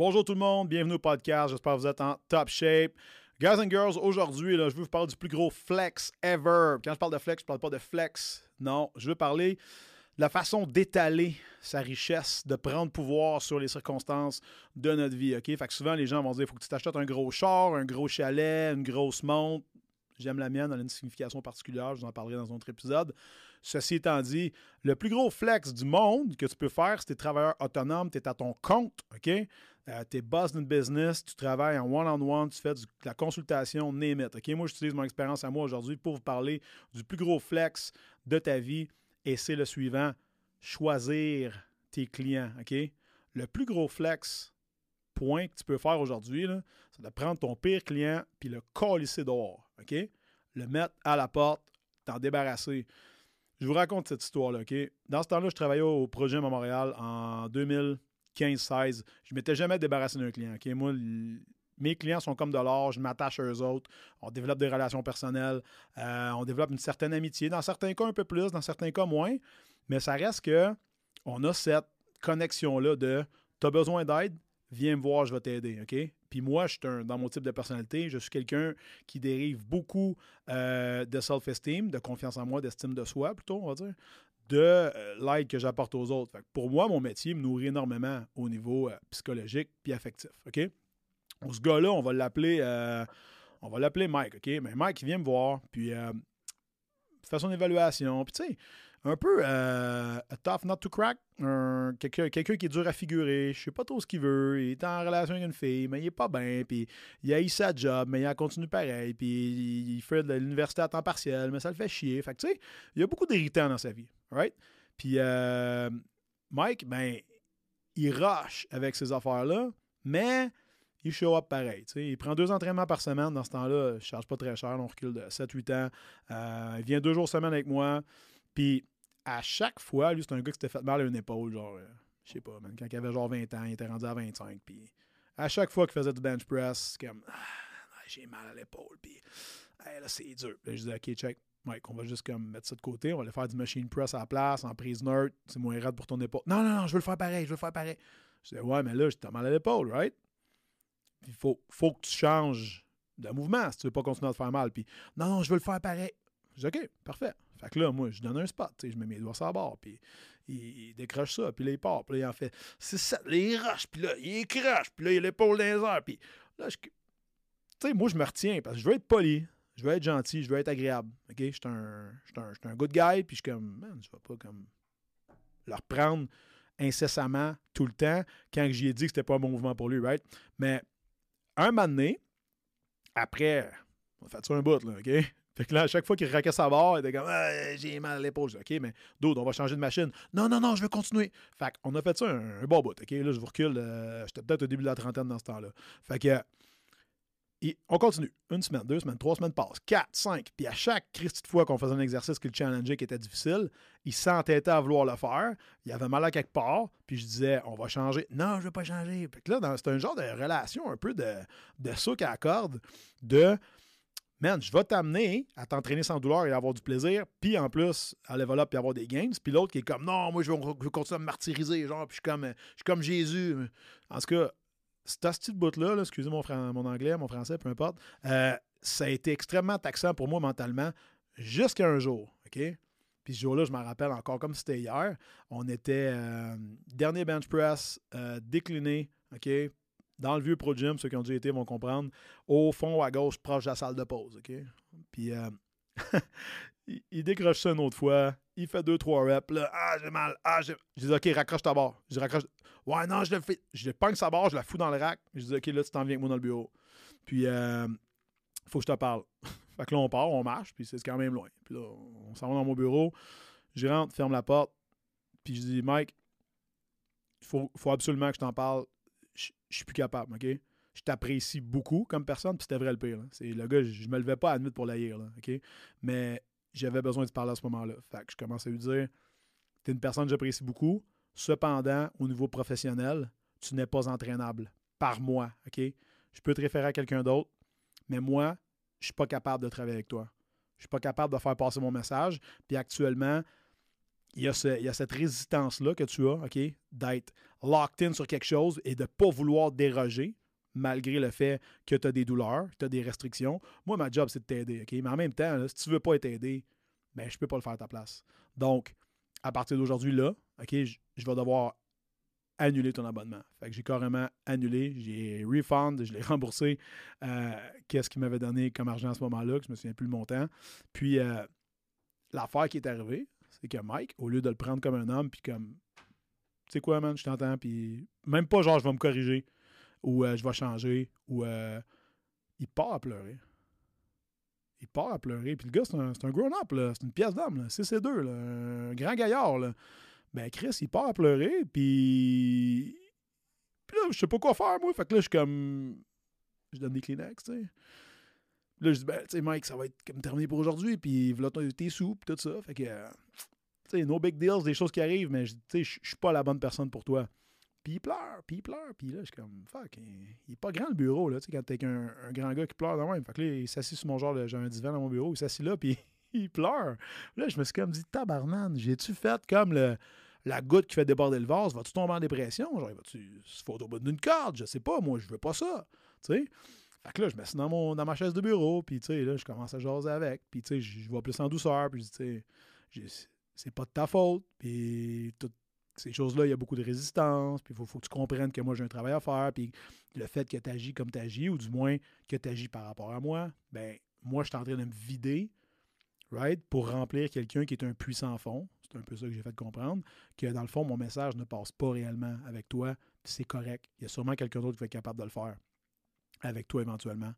Bonjour tout le monde, bienvenue au podcast. J'espère que vous êtes en top shape. Guys and girls, aujourd'hui, je veux vous parler du plus gros flex ever. Quand je parle de flex, je parle pas de flex. Non, je veux parler de la façon d'étaler sa richesse, de prendre pouvoir sur les circonstances de notre vie. Fait que souvent, les gens vont dire il faut que tu t'achètes un gros char, un gros chalet, une grosse montre. J'aime la mienne, elle a une signification particulière, je vous en parlerai dans un autre épisode. Ceci étant dit, le plus gros flex du monde que tu peux faire, c'est que tu es travailleur autonome, tu es à ton compte, OK? Euh, tu es boss d'une business, tu travailles en one-on-one, tu fais de la consultation, name it? Moi, j'utilise mon expérience à moi aujourd'hui pour vous parler du plus gros flex de ta vie et c'est le suivant, choisir tes clients? Le plus gros flex point que tu peux faire aujourd'hui, c'est de prendre ton pire client puis le colisser dehors, OK? Le mettre à la porte, t'en débarrasser. Je vous raconte cette histoire-là, OK? Dans ce temps-là, je travaillais au projet Montréal en 2015-16. Je ne m'étais jamais débarrassé d'un client? Moi, mes clients sont comme de l'or, je m'attache à eux autres, on développe des relations personnelles, euh, on développe une certaine amitié, dans certains cas un peu plus, dans certains cas moins, mais ça reste que on a cette connexion-là de tu as besoin d'aide, viens me voir, je vais t'aider, OK? Puis moi, je suis dans mon type de personnalité, je suis quelqu'un qui dérive beaucoup euh, de self-esteem, de confiance en moi, d'estime de soi, plutôt, on va dire, de euh, l'aide que j'apporte aux autres. pour moi, mon métier me nourrit énormément au niveau euh, psychologique puis affectif, OK? Ce gars-là, on va l'appeler on va l'appeler Mike, OK? Mais Mike, il vient me voir, puis fait son évaluation, puis tu sais, un peu euh, tough not to crack. Quelqu'un qui est dur à figurer, je sais pas trop ce qu'il veut, il est en relation avec une fille, mais il est pas bien, puis il a eu sa job, mais il continue pareil, puis il fait de l'université à temps partiel, mais ça le fait chier. Fait que tu sais, il y a beaucoup d'irritants dans sa vie, right? Puis euh, Mike, ben, il rush avec ces affaires-là, mais il show up pareil. Il prend deux entraînements par semaine. Dans ce temps-là, je ne charge pas très cher. On recule de 7-8 ans. Euh, il vient deux jours semaine avec moi. Puis à chaque fois, lui, c'est un gars qui s'était fait mal à une épaule, genre, euh, je sais pas, quand il avait genre 20 ans, il était rendu à 25, puis à chaque fois qu'il faisait du bench press, comme, ah, j'ai mal à l'épaule, puis là, c'est dur. je disais, OK, check, Mike, on va juste comme mettre ça de côté, on va aller faire du machine press à la place, en prise neutre, c'est moins raide pour ton épaule. Non, non, non, je veux le faire pareil, je veux le faire pareil. Je disais, ouais, mais là, j'ai mal à l'épaule, right? Il faut, faut que tu changes de mouvement si tu veux pas continuer à te faire mal. Puis, non, non, je veux le faire pareil. Je dis, OK, parfait. Fait que là, moi, je donne un spot, je mets mes doigts sur la barre, puis il, décroche ça, puis là, il part, puis là, il en fait c'est ça, là, il rush, puis là, il crache, puis là, il a l'épaule dans les puis là, je. Tu sais, moi, je me retiens, parce que je veux être poli, je veux être gentil, je veux être agréable? Je suis un, un, un good guy, puis je suis comme, man, je vais pas comme leur prendre incessamment tout le temps quand j'y ai dit que c'était pas un bon mouvement pour lui, right? Mais un moment donné, après, on fait ça un bout, là, OK? Fait que là, à chaque fois qu'il raquait sa barre, il était comme ah, j'ai mal à l'épaule. OK, mais d'autres, on va changer de machine. Non, non, non, je veux continuer. Fait qu'on a fait ça un, bon bout. OK, là, je vous recule. Euh, j'étais peut-être au début de la trentaine dans ce temps-là. Fait que. On continue. Une semaine, deux semaines, trois semaines passent, quatre, cinq. Puis à chaque petite fois qu'on faisait un exercice qui le challengeait, qui était difficile, il s'entêtait à vouloir le faire. Il avait mal à quelque part. Puis je disais, on va changer. Non, je veux pas changer. Que là, c'est un genre de relation un peu de, de souk à corde de man, je vais t'amener à t'entraîner sans douleur et avoir du plaisir, puis en plus, à level up et avoir des gains. Puis l'autre qui est comme, non, moi, je veux, continuer à me martyriser, genre, puis je suis comme, je suis comme Jésus. En tout cas, ce petit bout-là, excusez mon, mon anglais, mon français, peu importe, euh, ça a été extrêmement taxant pour moi mentalement jusqu'à un jour, OK? Puis ce jour-là, je m'en rappelle encore comme c'était hier. On était euh, dernier bench press, euh, décliné, OK? dans le vieux Pro Gym, ceux qui ont déjà été vont comprendre, au fond à gauche, proche de la salle de pause. OK? Puis il, décroche ça une autre fois. Il fait deux, trois reps. Là, ah, j'ai mal. Ah, j'ai. Je dis, OK, raccroche ta barre. Je raccroche. Ouais, non, je le fais. Je pogne sa barre, je la fous dans le rack. Je dis, OK, là, tu t'en viens avec moi dans le bureau. Puis, euh, faut que je te parle. fait que là, on part, on marche, puis c'est quand même loin. Puis là, on s'en va dans mon bureau. Je rentre, ferme la porte. Puis je dis, Mike, il faut, faut absolument que je t'en parle je, suis plus capable, OK? Je t'apprécie beaucoup comme personne, puis c'était vrai le pire. C'est le gars, je, me levais pas à la nuit pour l'aïr, OK? Mais j'avais besoin de te parler à ce moment-là. Fait que je commence à lui dire Tu es une personne que j'apprécie beaucoup. Cependant, au niveau professionnel, tu n'es pas entraînable par moi, OK? Je peux te référer à quelqu'un d'autre, mais moi, je suis pas capable de travailler avec toi. Je suis pas capable de faire passer mon message. Puis actuellement, il y, a cette résistance-là que tu as, OK, d'être locked in sur quelque chose et de ne pas vouloir déroger, malgré le fait que tu as des douleurs, tu as des restrictions. Moi, ma job, c'est de t'aider? Mais en même temps, si tu ne veux pas être aidé, ben, je ne peux pas le faire à ta place. Donc, à partir d'aujourd'hui, là, OK, je, vais devoir annuler ton abonnement. Fait que j'ai carrément annulé, j'ai refund, je l'ai remboursé. Euh, qu'est-ce qu'il m'avait donné comme argent à ce moment-là, que je me souviens plus le montant. Puis, euh, l'affaire qui est arrivée, c'est que Mike, au lieu de le prendre comme un homme, puis comme, tu sais quoi, man, je t'entends, puis même pas genre, je vais me corriger, ou euh, je vais changer, ou il part à pleurer il part à pleurer. Puis le gars, c'est un, un grown-up, c'est une pièce d'âme, c'est ces deux, un grand gaillard. Là. Ben, Chris, il part à pleurer, puis. Puis là, je sais pas quoi faire, moi. Fait que là, je suis comme. Je donne des Kleenex, tu sais. Là, je dis, ben, tu sais, Mike, ça va être comme terminé pour aujourd'hui, puis voilà tes sous, puis tout ça. Fait que, tu sais, no big deals, des choses qui arrivent, mais tu sais, je suis pas la bonne personne pour toi. Puis il pleure, puis il pleure, puis là, je suis comme, fuck, il, est pas grand le bureau, là, tu sais, quand t'es un, un grand gars qui pleure dans même. Fait que là, il s'assit sur mon genre, j'ai un divan dans mon bureau, il s'assit là, puis il pleure. Là, je me suis comme dit, tabarnane, j'ai-tu fait comme le, la goutte qui fait déborder le vase, vas-tu tomber en dépression? Genre, vas-tu se foutre au bout d'une corde? Je sais pas, moi, je veux pas ça, tu sais. Fait que là, je me suis dans, mon, dans ma chaise de bureau, puis tu sais, là, je commence à jaser avec, puis tu sais, je vois plus en douceur, puis tu sais, c'est pas de ta faute, puis tout ces choses-là, il y a beaucoup de résistance, puis il faut, que tu comprennes que moi, j'ai un travail à faire, puis le fait que tu agis comme tu agis, ou du moins que tu agis par rapport à moi, ben moi, je suis en train de me vider, right, pour remplir quelqu'un qui est un puissant fond. C'est un peu ça que j'ai fait comprendre, que dans le fond, mon message ne passe pas réellement avec toi, c'est correct. Il y a sûrement quelqu'un d'autre qui va être capable de le faire avec toi éventuellement.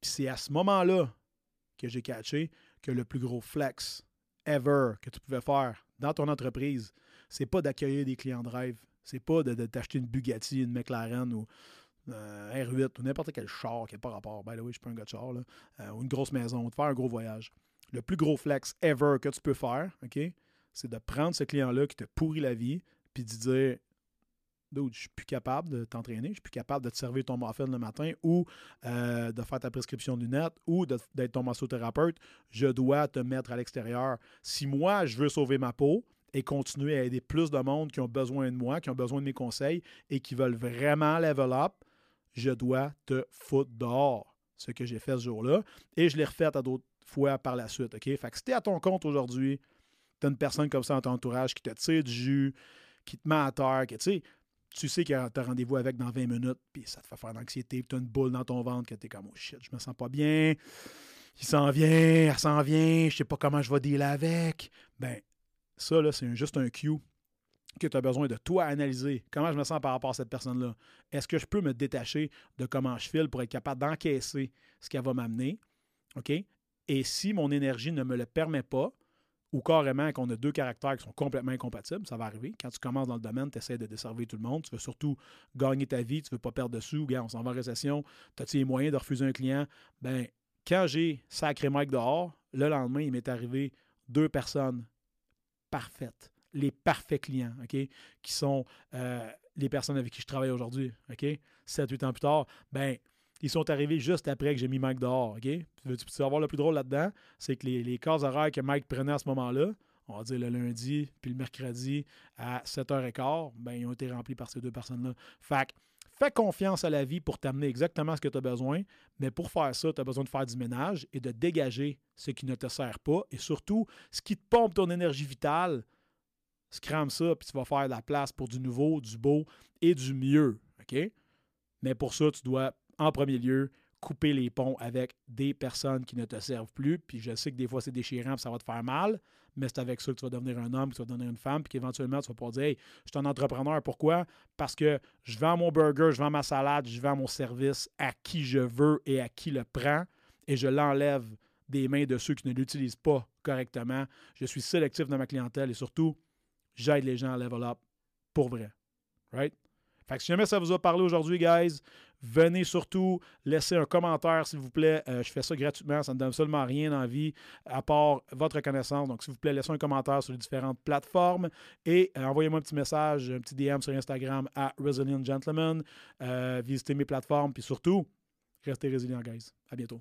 Puis c'est à ce moment-là que j'ai catché que le plus gros flex ever que tu pouvais faire dans ton entreprise, c'est pas d'accueillir des clients de rêve. C'est pas de, t'acheter une Bugatti, une McLaren ou un euh, R8 ou n'importe quel char qui n'a pas rapport. Ben oui, je suis pas un gars de char. Là. Euh, ou une grosse maison, ou de faire un gros voyage. Le plus gros flex ever que tu peux faire, OK, c'est de prendre ce client-là qui te pourrit la vie, puis de dire Dude, je suis plus capable de t'entraîner, je suis plus capable de te servir ton muffin le matin ou euh, de faire ta prescription de lunettes ou d'être ton massothérapeute. Je dois te mettre à l'extérieur. Si moi, je veux sauver ma peau, et continuer à aider plus de monde qui ont besoin de moi, qui ont besoin de mes conseils et qui veulent vraiment level up, je dois te foutre dehors. Ce que j'ai fait ce jour-là. Et je l'ai refait à d'autres fois par la suite. Fait que si tu à ton compte aujourd'hui, tu as une personne comme ça dans ton entourage qui te tire du jus, qui te met à terre, tu sais, tu sais que tu as rendez-vous avec dans 20 minutes, puis ça te fait faire l'anxiété, puis tu as une boule dans ton ventre, que tu es comme, oh shit, je me sens pas bien, il s'en vient, elle s'en vient, je sais pas comment je vais dealer avec. Ben, ça, c'est juste un cue que tu as besoin de toi analyser. Comment je me sens par rapport à cette personne-là? Est-ce que je peux me détacher de comment je file pour être capable d'encaisser ce qu'elle va m'amener? OK? Et si mon énergie ne me le permet pas, ou carrément qu'on a deux caractères qui sont complètement incompatibles, ça va arriver. Quand tu commences dans le domaine, tu essaies de desservir tout le monde, tu veux surtout gagner ta vie, tu ne veux pas perdre de sous, on s'en va en récession, as-tu les moyens de refuser un client? Ben, quand j'ai sacré Mike dehors, le lendemain, il m'est arrivé deux personnes parfaites, les parfaits clients, OK, qui sont euh, les personnes avec qui je travaille aujourd'hui, OK, 7-8 ans plus tard, ben ils sont arrivés juste après que j'ai mis Mike dehors, OK? Tu veux savoir le plus drôle là-dedans? C'est que les, les cases horaires que Mike prenait à ce moment-là, on va dire le lundi puis le mercredi à 7h15, ben, ils ont été remplis par ces deux personnes-là. Fait Fais confiance à la vie pour t'amener exactement ce que tu as besoin, mais pour faire ça, tu as besoin de faire du ménage et de dégager ce qui ne te sert pas et surtout ce qui te pompe ton énergie vitale. Scrame ça, puis tu vas faire de la place pour du nouveau, du beau et du mieux. OK? Mais pour ça, tu dois, en premier lieu, couper les ponts avec des personnes qui ne te servent plus. Puis je sais que des fois, c'est déchirant, puis ça va te faire mal, mais c'est avec ça que tu vas devenir un homme, que tu vas devenir une femme, puis qu'éventuellement, tu vas pouvoir dire Hey, je suis un entrepreneur. Pourquoi? Parce que je vends mon burger, je vends ma salade, je vends mon service à qui je veux et à qui le prend, et je l'enlève des mains de ceux qui ne l'utilisent pas correctement. Je suis sélectif dans ma clientèle et surtout, j'aide les gens à level up pour vrai. Right? Si jamais ça vous a parlé aujourd'hui, guys, venez surtout laisser un commentaire, s'il vous plaît. Euh, je fais ça gratuitement, ça ne donne seulement rien dans la vie, à part votre connaissance. Donc, s'il vous plaît, laissez un commentaire sur les différentes plateformes et euh, envoyez-moi un petit message, un petit DM sur Instagram à Resilient Gentleman. Euh, visitez mes plateformes, puis surtout, restez résilients, guys. À bientôt.